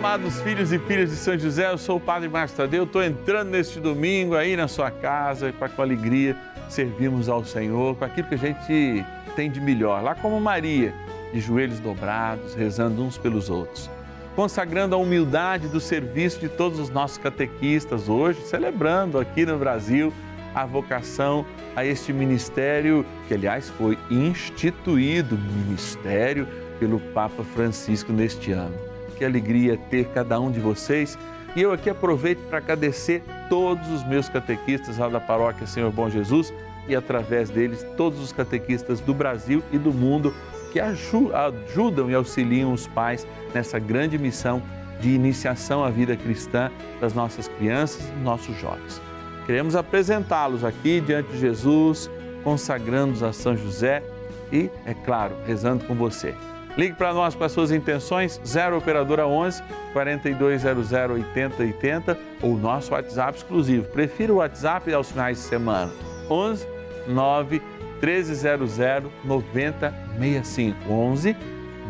amados filhos e filhas de São José, eu sou o Padre Márcio Tadeu, estou entrando neste domingo aí na sua casa para com alegria servirmos ao Senhor com aquilo que a gente tem de melhor, lá como Maria, de joelhos dobrados, rezando uns pelos outros, consagrando a humildade do serviço de todos os nossos catequistas hoje, celebrando aqui no Brasil a vocação a este ministério, que aliás foi instituído ministério pelo Papa Francisco neste ano que alegria ter cada um de vocês. E eu aqui aproveito para agradecer todos os meus catequistas lá da paróquia Senhor Bom Jesus e através deles todos os catequistas do Brasil e do mundo que ajudam e auxiliam os pais nessa grande missão de iniciação à vida cristã das nossas crianças e dos nossos jovens. Queremos apresentá-los aqui diante de Jesus, consagrando-os a São José e, é claro, rezando com você. Ligue para nós com as suas intenções, 0 Operadora 11 4200 8080 ou nosso WhatsApp exclusivo. Prefira o WhatsApp aos finais de semana, 11 9 1300 9065. 11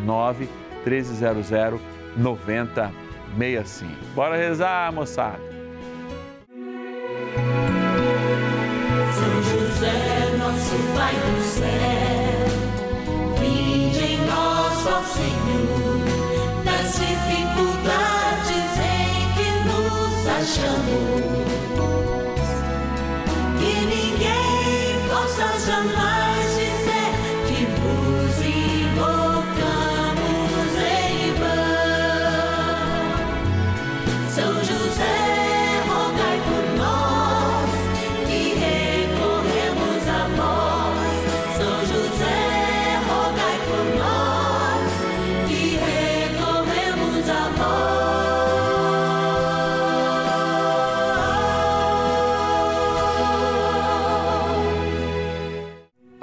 9 1300 9065. Bora rezar, moçada! São José, nosso Pai do Senhor, nas dificuldades em que nos achamos.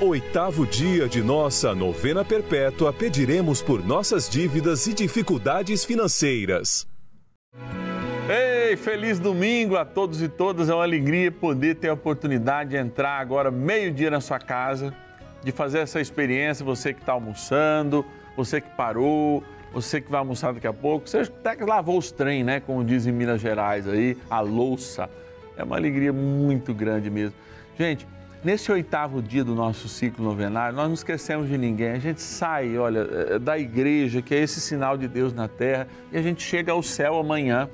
oitavo dia de nossa novena perpétua, pediremos por nossas dívidas e dificuldades financeiras. Ei, feliz domingo a todos e todas. É uma alegria poder ter a oportunidade de entrar agora meio-dia na sua casa, de fazer essa experiência. Você que está almoçando, você que parou, você que vai almoçar daqui a pouco, você até que lavou os trem, né? Como dizem em Minas Gerais aí, a louça. É uma alegria muito grande mesmo. Gente, Nesse oitavo dia do nosso ciclo novenário, nós não esquecemos de ninguém. A gente sai, olha, eh, da igreja, que é esse sinal de Deus na terra, e a gente chega ao céu amanhã,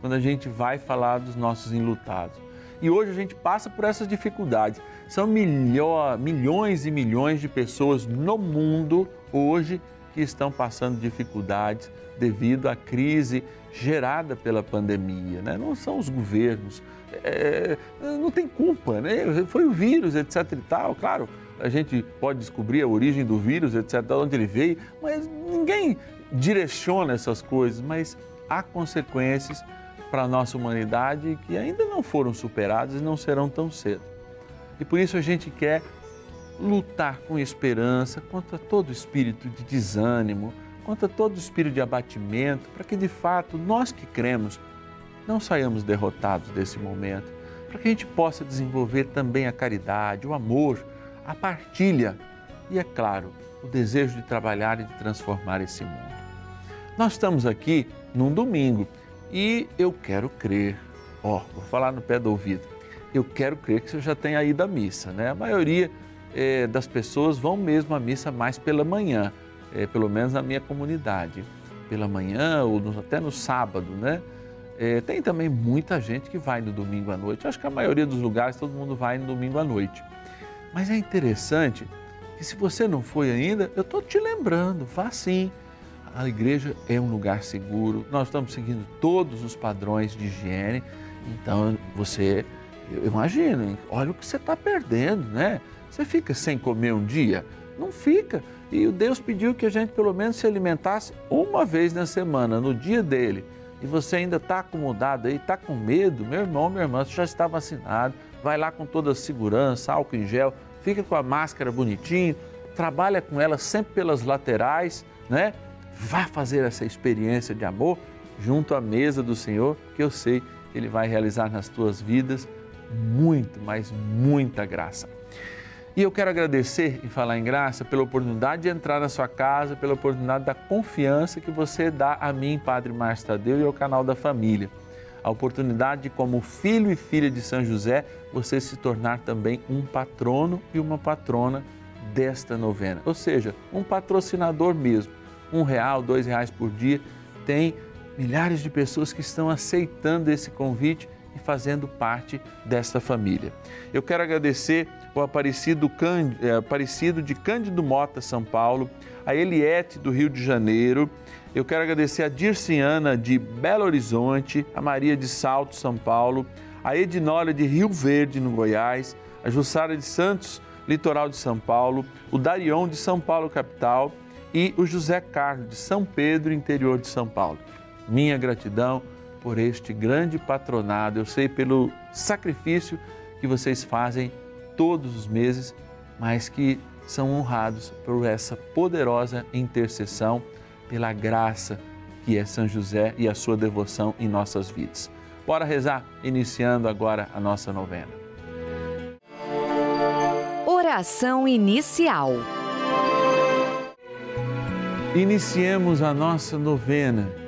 quando a gente vai falar dos nossos enlutados. E hoje a gente passa por essas dificuldades. São milho, milhões e milhões de pessoas no mundo hoje que estão passando dificuldades devido à crise gerada pela pandemia. Né? Não são os governos, é, não tem culpa, né? Foi o vírus, etc e tal. Claro, a gente pode descobrir a origem do vírus, etc, de onde ele veio, mas ninguém direciona essas coisas, mas há consequências para a nossa humanidade que ainda não foram superadas e não serão tão cedo. E por isso a gente quer lutar com esperança contra todo espírito de desânimo, contra todo espírito de abatimento, para que de fato nós que cremos não saiamos derrotados desse momento, para que a gente possa desenvolver também a caridade, o amor, a partilha e, é claro, o desejo de trabalhar e de transformar esse mundo. Nós estamos aqui num domingo e eu quero crer, ó, oh, vou falar no pé do ouvido, eu quero crer que você já tenha ido à missa, né? A maioria é, das pessoas vão mesmo à missa mais pela manhã, é, pelo menos na minha comunidade, pela manhã ou no, até no sábado, né? É, tem também muita gente que vai no domingo à noite. Acho que a maioria dos lugares todo mundo vai no domingo à noite. Mas é interessante que se você não foi ainda, eu estou te lembrando, vá sim. A igreja é um lugar seguro, nós estamos seguindo todos os padrões de higiene, então você, eu imagino, olha o que você está perdendo, né? Você fica sem comer um dia? Não fica. E Deus pediu que a gente pelo menos se alimentasse uma vez na semana, no dia dele. E você ainda está acomodado aí, está com medo, meu irmão, minha irmã, você já está vacinado, vai lá com toda a segurança, álcool em gel, fica com a máscara bonitinho, trabalha com ela sempre pelas laterais, né? Vá fazer essa experiência de amor junto à mesa do Senhor, que eu sei que Ele vai realizar nas tuas vidas muito, mas muita graça. E eu quero agradecer e falar em graça pela oportunidade de entrar na sua casa, pela oportunidade da confiança que você dá a mim, Padre Márcio Tadeu, e ao canal da família a oportunidade de, como filho e filha de São José, você se tornar também um patrono e uma patrona desta novena. Ou seja, um patrocinador mesmo. Um real, dois reais por dia. Tem milhares de pessoas que estão aceitando esse convite e fazendo parte desta família. Eu quero agradecer o Aparecido, eh, Aparecido de Cândido Mota, São Paulo, a Eliette do Rio de Janeiro, eu quero agradecer a Dirciana de Belo Horizonte, a Maria de Salto, São Paulo, a Ednólia de Rio Verde, no Goiás, a Jussara de Santos, litoral de São Paulo, o Darion de São Paulo, capital, e o José Carlos de São Pedro, interior de São Paulo. Minha gratidão por este grande patronado, eu sei pelo sacrifício que vocês fazem todos os meses, mas que são honrados por essa poderosa intercessão pela graça que é São José e a sua devoção em nossas vidas. Bora rezar, iniciando agora a nossa novena. Oração inicial. Iniciemos a nossa novena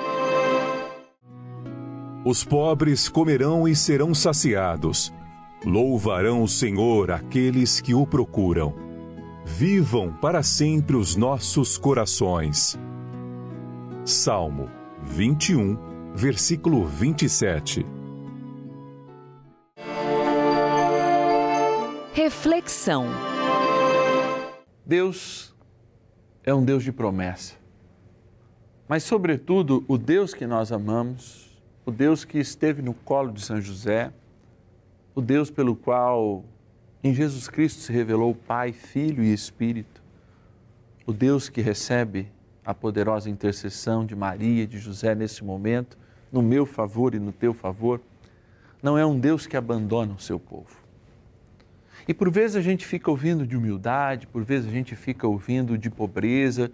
Os pobres comerão e serão saciados. Louvarão o Senhor aqueles que o procuram vivam para sempre os nossos corações. Salmo 21, versículo 27. Reflexão. Deus é um Deus de promessa. Mas, sobretudo, o Deus que nós amamos, o Deus que esteve no colo de São José, o Deus pelo qual em Jesus Cristo se revelou Pai, Filho e Espírito, o Deus que recebe a poderosa intercessão de Maria e de José nesse momento, no meu favor e no teu favor, não é um Deus que abandona o seu povo. E por vezes a gente fica ouvindo de humildade, por vezes a gente fica ouvindo de pobreza,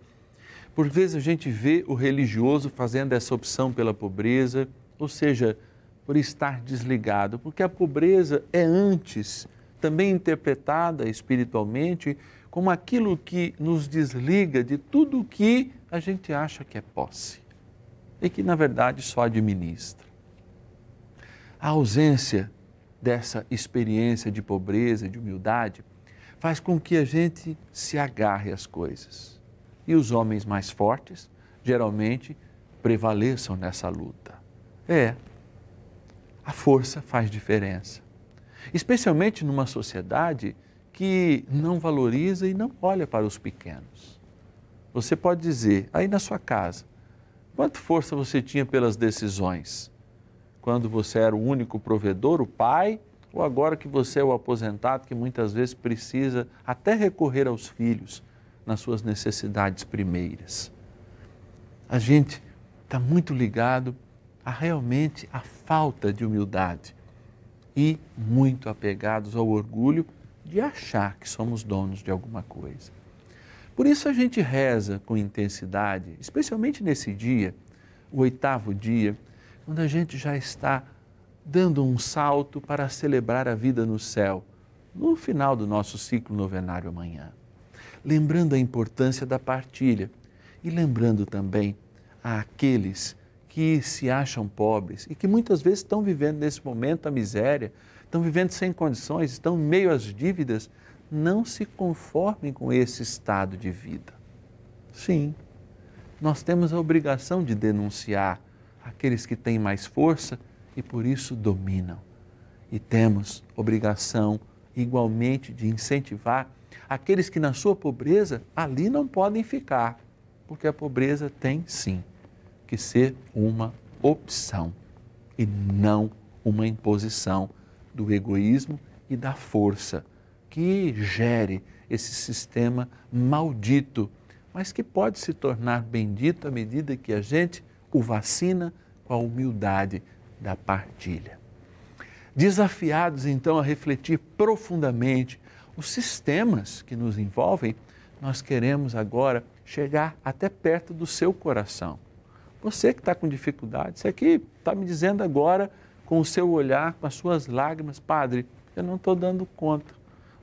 por vezes a gente vê o religioso fazendo essa opção pela pobreza, ou seja, por estar desligado, porque a pobreza é antes também interpretada espiritualmente como aquilo que nos desliga de tudo o que a gente acha que é posse e que na verdade só administra. A ausência dessa experiência de pobreza, de humildade, faz com que a gente se agarre às coisas. E os homens mais fortes, geralmente, prevaleçam nessa luta. É, a força faz diferença. Especialmente numa sociedade que não valoriza e não olha para os pequenos. Você pode dizer, aí na sua casa, quanta força você tinha pelas decisões? quando você era o único provedor, o pai, ou agora que você é o aposentado que muitas vezes precisa até recorrer aos filhos nas suas necessidades primeiras. A gente está muito ligado a realmente a falta de humildade e muito apegados ao orgulho de achar que somos donos de alguma coisa. Por isso a gente reza com intensidade, especialmente nesse dia, o oitavo dia, quando a gente já está dando um salto para celebrar a vida no céu, no final do nosso ciclo novenário amanhã. Lembrando a importância da partilha e lembrando também àqueles que se acham pobres e que muitas vezes estão vivendo nesse momento a miséria, estão vivendo sem condições, estão meio às dívidas, não se conformem com esse estado de vida. Sim, nós temos a obrigação de denunciar aqueles que têm mais força e por isso dominam. E temos obrigação igualmente de incentivar aqueles que na sua pobreza ali não podem ficar, porque a pobreza tem sim que ser uma opção e não uma imposição do egoísmo e da força que gere esse sistema maldito, mas que pode se tornar bendito à medida que a gente o vacina com a humildade da partilha. Desafiados então a refletir profundamente os sistemas que nos envolvem, nós queremos agora chegar até perto do seu coração. Você que está com dificuldade, você aqui está me dizendo agora com o seu olhar, com as suas lágrimas, Padre, eu não estou dando conta,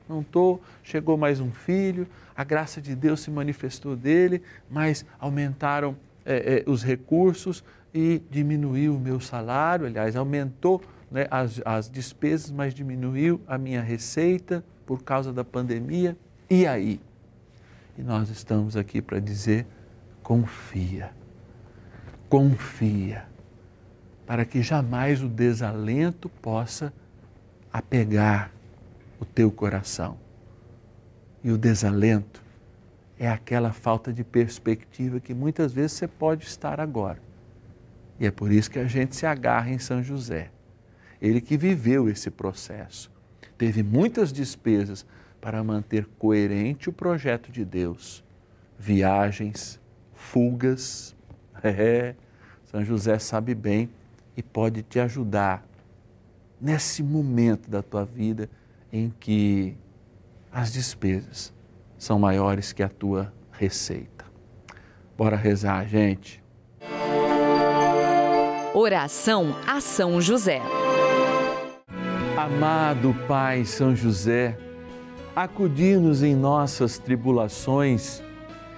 não estou. Chegou mais um filho, a graça de Deus se manifestou dele, mas aumentaram é, é, os recursos e diminuiu o meu salário, aliás, aumentou né, as, as despesas, mas diminuiu a minha receita por causa da pandemia. E aí? E nós estamos aqui para dizer: confia, confia, para que jamais o desalento possa apegar o teu coração. E o desalento é aquela falta de perspectiva que muitas vezes você pode estar agora. E é por isso que a gente se agarra em São José. Ele que viveu esse processo, teve muitas despesas para manter coerente o projeto de Deus. Viagens, fugas. É, São José sabe bem e pode te ajudar nesse momento da tua vida em que as despesas são maiores que a tua receita. Bora rezar, gente. Oração a São José. Amado Pai São José, acudir-nos em nossas tribulações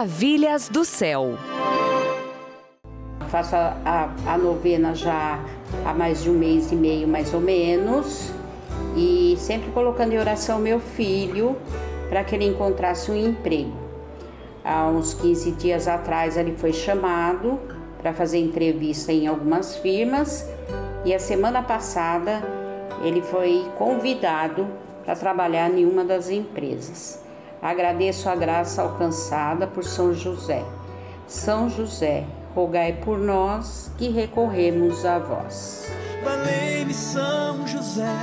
Maravilhas do céu faço a, a, a, novena já há mais de um mês e meio, mais ou menos, e sempre colocando em oração meu filho para que ele encontrasse um emprego. Há uns 15 dias atrás ele foi chamado para fazer entrevista em algumas firmas e a semana passada ele foi convidado para trabalhar em uma das empresas. Agradeço a graça alcançada por São José. São José, rogai por nós que recorremos a vós. Valei-me São José,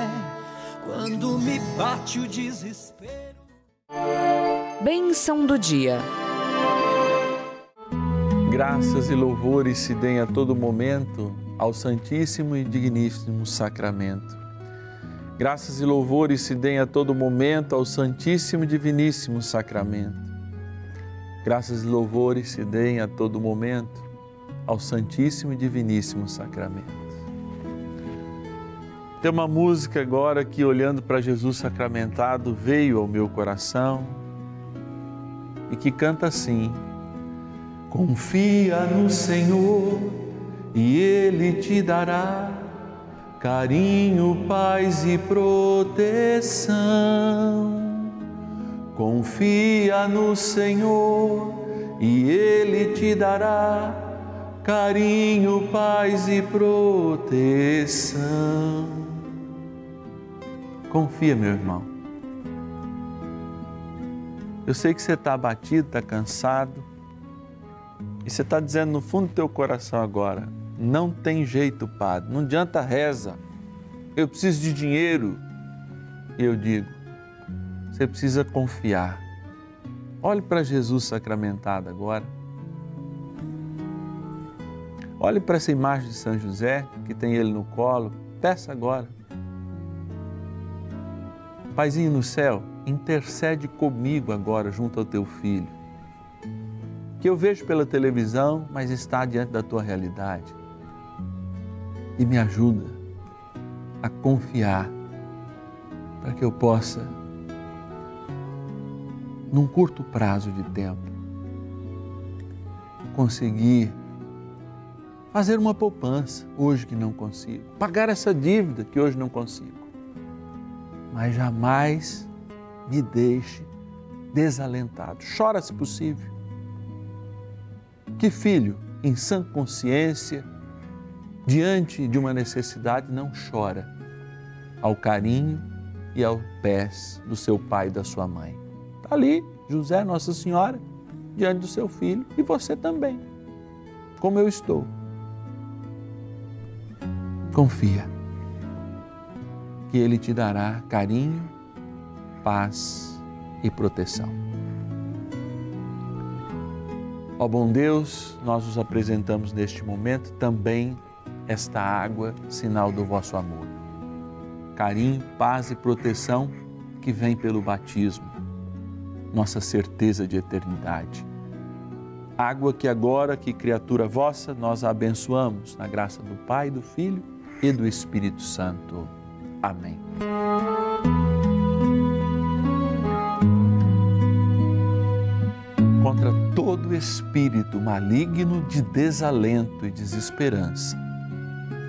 quando me bate o desespero. Bênção do dia. Graças e louvores se deem a todo momento ao Santíssimo e Digníssimo Sacramento. Graças e louvores se deem a todo momento ao Santíssimo e Diviníssimo Sacramento. Graças e louvores se deem a todo momento ao Santíssimo e Diviníssimo Sacramento. Tem uma música agora que, olhando para Jesus sacramentado, veio ao meu coração e que canta assim: Confia no Senhor e Ele te dará carinho, paz e proteção. Confia no Senhor e Ele te dará carinho, paz e proteção. Confia, meu irmão. Eu sei que você está abatido, está cansado, e você está dizendo no fundo do teu coração agora: não tem jeito, Padre, não adianta reza, eu preciso de dinheiro. E eu digo: você precisa confiar. Olhe para Jesus sacramentado agora Olhe para essa imagem de São José, que tem ele no colo, peça agora. Paizinho no céu, intercede comigo agora junto ao teu filho, que eu vejo pela televisão, mas está diante da tua realidade. E me ajuda a confiar para que eu possa, num curto prazo de tempo, conseguir fazer uma poupança hoje que não consigo, pagar essa dívida que hoje não consigo. Mas jamais me deixe desalentado. Chora se possível. Que filho, em sã consciência, diante de uma necessidade, não chora ao carinho e aos pés do seu pai e da sua mãe. Está ali, José, Nossa Senhora, diante do seu filho e você também, como eu estou Confia que Ele te dará carinho, paz e proteção. Ó bom Deus, nós nos apresentamos neste momento também esta água, sinal do vosso amor. Carinho, paz e proteção que vem pelo batismo, nossa certeza de eternidade. Água que agora, que criatura vossa, nós a abençoamos, na graça do Pai, do Filho e do Espírito Santo. Amém. Contra todo espírito maligno de desalento e desesperança,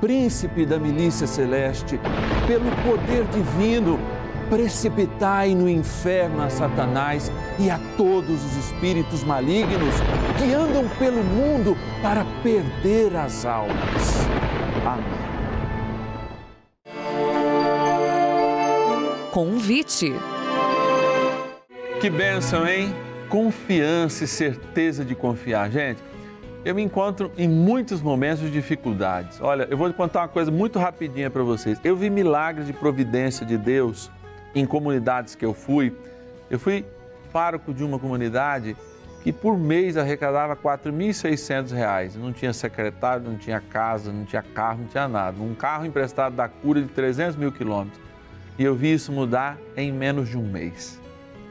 príncipe da milícia celeste, pelo poder divino, precipitai no inferno a Satanás e a todos os espíritos malignos que andam pelo mundo para perder as almas. Amém. Convite. Que bênção, hein? Confiança e certeza de confiar. Gente, eu me encontro em muitos momentos de dificuldades. Olha, eu vou contar uma coisa muito rapidinha para vocês. Eu vi milagres de providência de Deus em comunidades que eu fui. Eu fui pároco de uma comunidade que por mês arrecadava R$ 4.600. Não tinha secretário, não tinha casa, não tinha carro, não tinha nada. Um carro emprestado da cura de 300 mil quilômetros. E eu vi isso mudar em menos de um mês.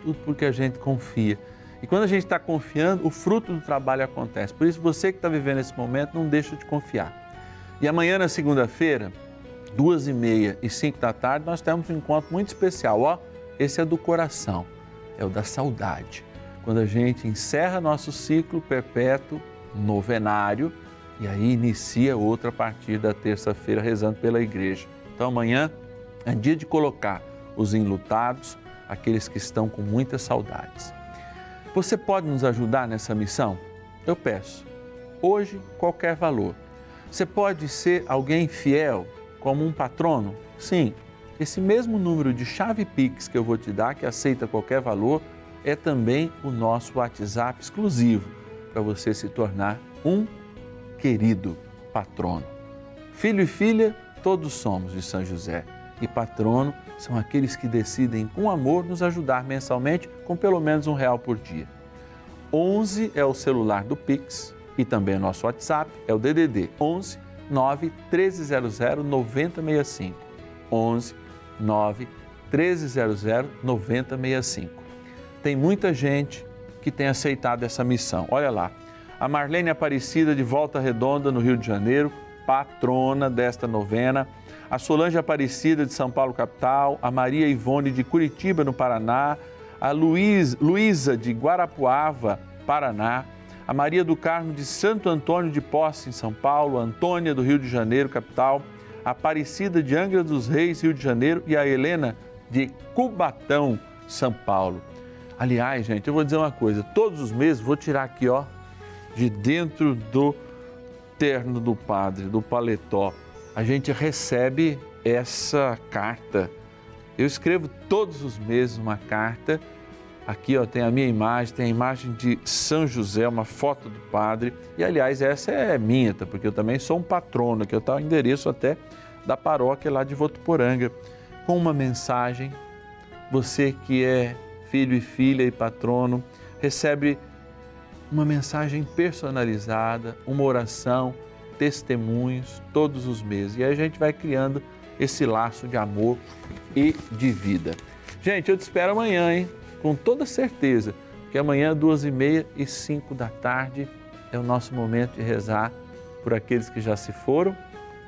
Tudo porque a gente confia. E quando a gente está confiando, o fruto do trabalho acontece. Por isso, você que está vivendo esse momento, não deixa de confiar. E amanhã, na segunda-feira, duas e meia e cinco da tarde, nós temos um encontro muito especial. Ó, esse é do coração, é o da saudade. Quando a gente encerra nosso ciclo perpétuo novenário e aí inicia outro a partir da terça-feira rezando pela igreja. Então amanhã é dia de colocar os enlutados, aqueles que estão com muitas saudades. Você pode nos ajudar nessa missão? Eu peço. Hoje, qualquer valor. Você pode ser alguém fiel, como um patrono? Sim. Esse mesmo número de chave Pix que eu vou te dar, que aceita qualquer valor, é também o nosso WhatsApp exclusivo para você se tornar um querido patrono. Filho e filha, todos somos de São José e patrono são aqueles que decidem com amor nos ajudar mensalmente com pelo menos um real por dia. 11 é o celular do Pix e também o nosso WhatsApp é o DDD 11 9 1300 9065. 11 9 1300 9065. Tem muita gente que tem aceitado essa missão. Olha lá, a Marlene Aparecida de Volta Redonda, no Rio de Janeiro, patrona desta novena a Solange Aparecida de São Paulo, capital, a Maria Ivone de Curitiba, no Paraná, a Luiz, Luísa de Guarapuava, Paraná, a Maria do Carmo de Santo Antônio de Posse, em São Paulo, a Antônia do Rio de Janeiro, capital, a Aparecida de Angra dos Reis, Rio de Janeiro e a Helena de Cubatão, São Paulo. Aliás, gente, eu vou dizer uma coisa, todos os meses vou tirar aqui, ó, de dentro do terno do padre, do paletó, a gente recebe essa carta. Eu escrevo todos os meses uma carta. Aqui ó, tem a minha imagem, tem a imagem de São José, uma foto do padre. E aliás, essa é minha, tá? porque eu também sou um patrono, que eu estou o endereço até da paróquia lá de Votuporanga, com uma mensagem. Você que é filho e filha e patrono, recebe uma mensagem personalizada, uma oração testemunhos todos os meses. E aí a gente vai criando esse laço de amor e de vida. Gente, eu te espero amanhã, hein? Com toda certeza, que amanhã, duas e meia e cinco da tarde, é o nosso momento de rezar por aqueles que já se foram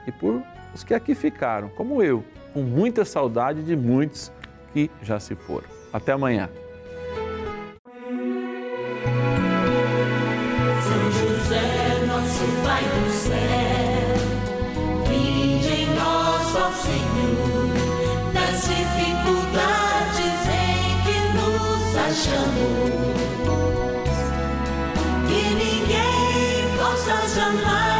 e por os que aqui ficaram, como eu, com muita saudade de muitos que já se foram. Até amanhã. Pai céu, vinde em nós, ó Senhor, nas dificuldades em que nos achamos. Que ninguém possa jamais